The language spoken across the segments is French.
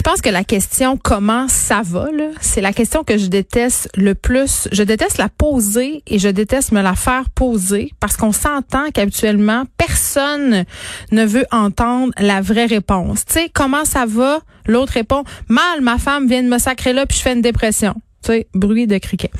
Je pense que la question comment ça va, c'est la question que je déteste le plus. Je déteste la poser et je déteste me la faire poser parce qu'on s'entend qu'habituellement, personne ne veut entendre la vraie réponse. Tu sais, comment ça va? L'autre répond, mal, ma femme vient de me sacrer là puis je fais une dépression. Tu sais, bruit de criquet.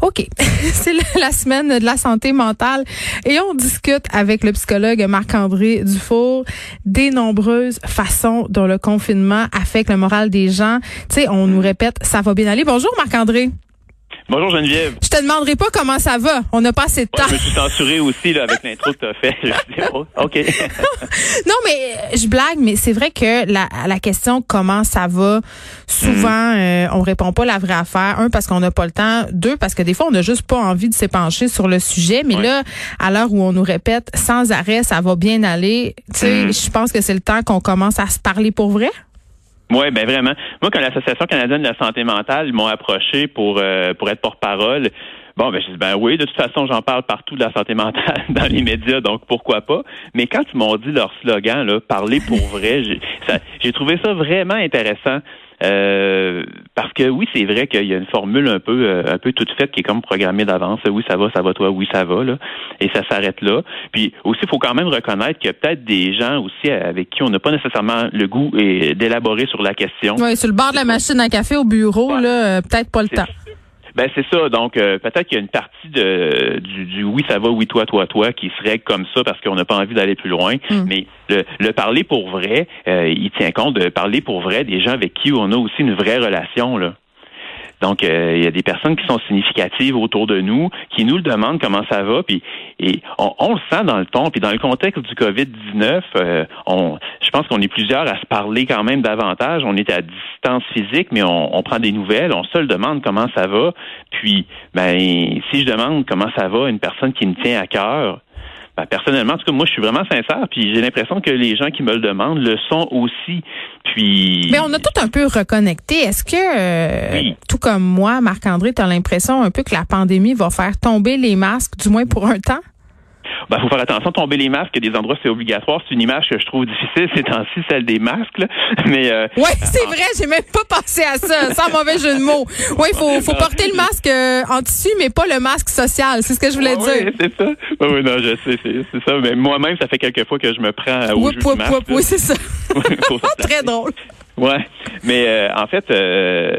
OK. C'est la semaine de la santé mentale et on discute avec le psychologue Marc-André Dufour des nombreuses façons dont le confinement affecte le moral des gens. Tu sais, on nous répète, ça va bien aller. Bonjour Marc-André. Bonjour Geneviève. Je te demanderai pas comment ça va. On n'a pas assez de temps. Ouais, je me suis censuré aussi là, avec l'intro que tu as fait. Je OK. non, mais euh, je blague, mais c'est vrai que la, la question comment ça va, souvent, euh, on répond pas la vraie affaire. Un, parce qu'on n'a pas le temps. Deux, parce que des fois, on n'a juste pas envie de s'épancher sur le sujet. Mais Ouais. là, à l'heure où on nous répète sans arrêt, ça va bien aller, tu sais, Mhm. je pense que c'est le temps qu'on commence à se parler pour vrai. Oui, ben vraiment. Moi, quand l'Association canadienne de la santé mentale m'ont approché pour euh, pour être porte-parole, bon, ben je dis ben oui, de toute façon, j'en parle partout de la santé mentale dans les médias, donc pourquoi pas? Mais quand ils m'ont dit leur slogan, là, parler pour vrai, j'ai trouvé ça vraiment intéressant. Euh, parce que oui, c'est vrai qu'il y a une formule un peu euh, un peu toute faite qui est comme programmée d'avance. Oui, ça va, ça va toi, oui, ça va là, et ça s'arrête là. Puis aussi, il faut quand même reconnaître qu'il y a peut-être des gens aussi avec qui on n'a pas nécessairement le goût et d'élaborer sur la question. Oui, sur le bord de la machine à café au bureau, Ouais. là, euh, peut-être pas le temps. Ben c'est ça. Donc euh, peut-être qu'il y a une partie de du, du oui ça va, oui toi toi toi qui se règle comme ça parce qu'on n'a pas envie d'aller plus loin. Mm. Mais le, le parler pour vrai, euh, il tient compte de parler pour vrai des gens avec qui on a aussi une vraie relation là. Donc, euh, il y a des personnes qui sont significatives autour de nous, qui nous le demandent comment ça va, puis et on, le sent dans le ton, puis dans le contexte du Covid-19, euh, on, je pense qu'on est plusieurs à se parler quand même davantage. On est à distance physique, mais on, on prend des nouvelles, on se le demande comment ça va. Puis, ben, si je demande comment ça va à une personne qui me tient à cœur, ben, personnellement, en tout cas, moi, je suis vraiment sincère, puis j'ai l'impression que les gens qui me le demandent le sont aussi. Puis, Mais on a tout un peu reconnecté. Est-ce que, euh, Oui. tout comme moi, Marc-André, tu as l'impression un peu que la pandémie va faire tomber les masques, du moins pour un temps? Ben, faut faire attention, tomber les masques, des endroits c'est obligatoire. C'est une image que je trouve difficile ces temps-ci, celle des masques. Là. Mais euh, Oui, c'est vrai, j'ai même pas pensé à ça, sans mauvais jeu de mots. Oui, il faut, faut porter le masque euh, en tissu, mais pas le masque social. C'est ce que je voulais ouais, dire. ouais, c'est ça. Oui, oui, non, je sais, c'est, c'est ça. Mais moi-même, ça fait quelques fois que je me prends au Oui, jeu oui, du masque. oui, oui, c'est ça. Très drôle. Ouais, mais euh, en fait, euh,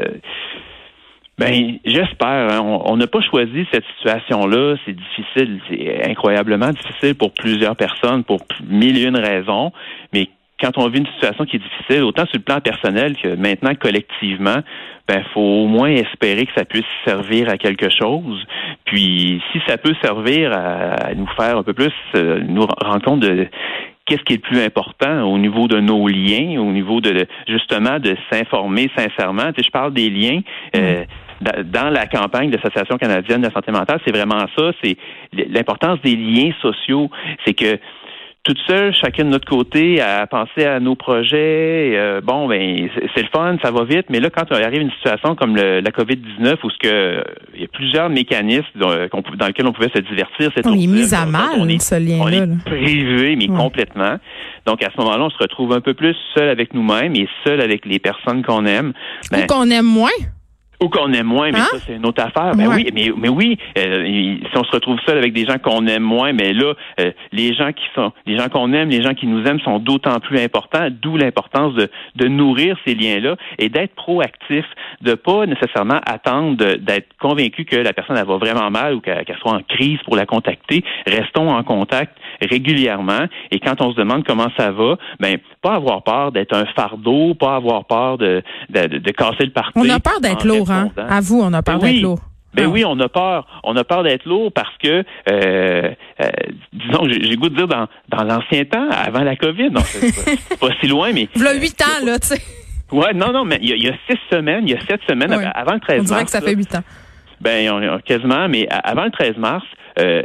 ben j'espère. hein, on n'a pas choisi cette situation-là. C'est difficile, c'est incroyablement difficile pour plusieurs personnes, pour mille et une raisons. Mais quand on vit une situation qui est difficile, autant sur le plan personnel que maintenant collectivement, ben faut au moins espérer que ça puisse servir à quelque chose. Puis si ça peut servir à, nous faire un peu plus euh, nous rendre compte de qu'est-ce qui est le plus important au niveau de nos liens, au niveau de justement de s'informer sincèrement. Tu sais, je parle des liens. euh, da- dans la campagne de l'Association canadienne de la santé mentale, c'est vraiment ça, c'est l'importance des liens sociaux. C'est que toute seule, chacun de notre côté, à penser à nos projets. euh, bon, ben c'est le fun, ça va vite, mais là, quand il arrive une situation comme le- la COVID-19, où ce que il y a plusieurs mécanismes dans, lesquels on pouvait se divertir, c'est On est mis à mal, on est, ce on lien-là. est privé, mais Ouais. complètement. Donc à ce moment-là, on se retrouve un peu plus seul avec nous-mêmes et seul avec les personnes qu'on aime. Ou Ben, qu'on aime moins. Ou qu'on aime moins, mais Hein? ça, c'est une autre affaire. Ben Ouais. oui, mais, mais oui, euh, si on se retrouve seul avec des gens qu'on aime moins, mais là, euh, les gens qui sont, les gens qu'on aime, les gens qui nous aiment sont d'autant plus importants, d'où l'importance de, de nourrir ces liens-là et d'être proactif, de pas nécessairement attendre d'être convaincu que la personne elle va vraiment mal ou qu'elle qu'elle soit en crise pour la contacter. Restons en contact régulièrement et quand on se demande comment ça va, ben pas avoir peur d'être un fardeau, pas avoir peur de, de, de- de casser le parti. On a peur d'être lourd, hein? À vous, on a peur Ben oui. d'être lourd. Ben Ah. oui, on a peur. On a peur d'être lourd parce que, euh, euh, disons, j'ai goût de dire dans, dans l'ancien temps, avant la COVID, non, c'est pas, si loin, mais V'là huit ans, là, tu sais. ouais, non, non, mais il y, a- il y a six semaines, il y a sept semaines avant le 13 On mars. dirait que ça là, fait huit ans. ben, on, quasiment, mais avant le 13 mars, euh,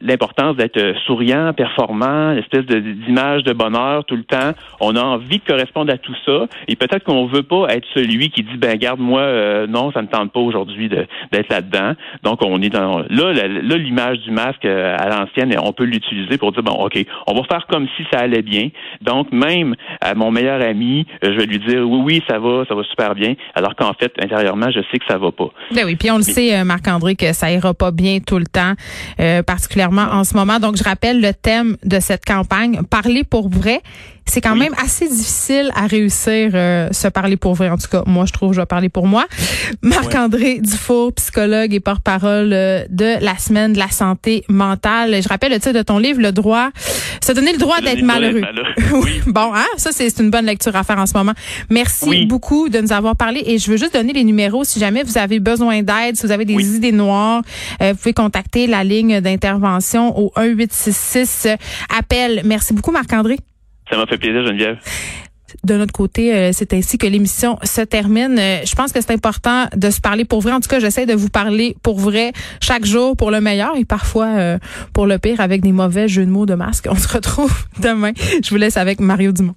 l'importance d'être euh, souriant, performant, l'espèce d'image de bonheur tout le temps. On a envie de correspondre à tout ça. Et peut-être qu'on veut pas être celui qui dit, ben, garde moi, euh, non, ça ne tente pas aujourd'hui d'être là-dedans. Donc, on est dans là, l'image du masque euh, à l'ancienne, on peut l'utiliser pour dire, bon, ok, on va faire comme si ça allait bien. Donc, même à mon meilleur ami, euh, je vais lui dire, oui, oui, ça va, ça va super bien, alors qu'en fait, intérieurement, je sais que ça va pas. Ben oui, puis on le sait, euh, Marc-André, que ça ira pas bien tout le temps, euh, particulièrement en ce moment. Donc, je rappelle le thème de cette campagne, parler pour vrai. C'est quand Oui. même assez difficile à réussir euh, se parler pour vrai. En tout cas, moi, je trouve, je vais parler pour moi. Marc-André Dufour, psychologue et porte-parole euh, de la semaine de la santé mentale. Je rappelle le titre de ton livre, Le droit, se donner le droit d'être malheureux. Oui. Bon, hein, ça c'est une bonne lecture à faire en ce moment. Merci Oui. beaucoup de nous avoir parlé et je veux juste donner les numéros si jamais vous avez besoin d'aide, si vous avez des idées noires, euh, vous pouvez contacter la ligne d'intervention au 1866 appel. Merci beaucoup Marc-André. Ça m'a fait plaisir, Geneviève. De notre côté, euh, c'est ainsi que l'émission se termine. Euh, je pense que c'est important de se parler pour vrai. En tout cas, j'essaie de vous parler pour vrai chaque jour pour le meilleur et parfois euh, pour le pire avec des mauvais jeux de mots de masque. On se retrouve demain. Je vous laisse avec Mario Dumont.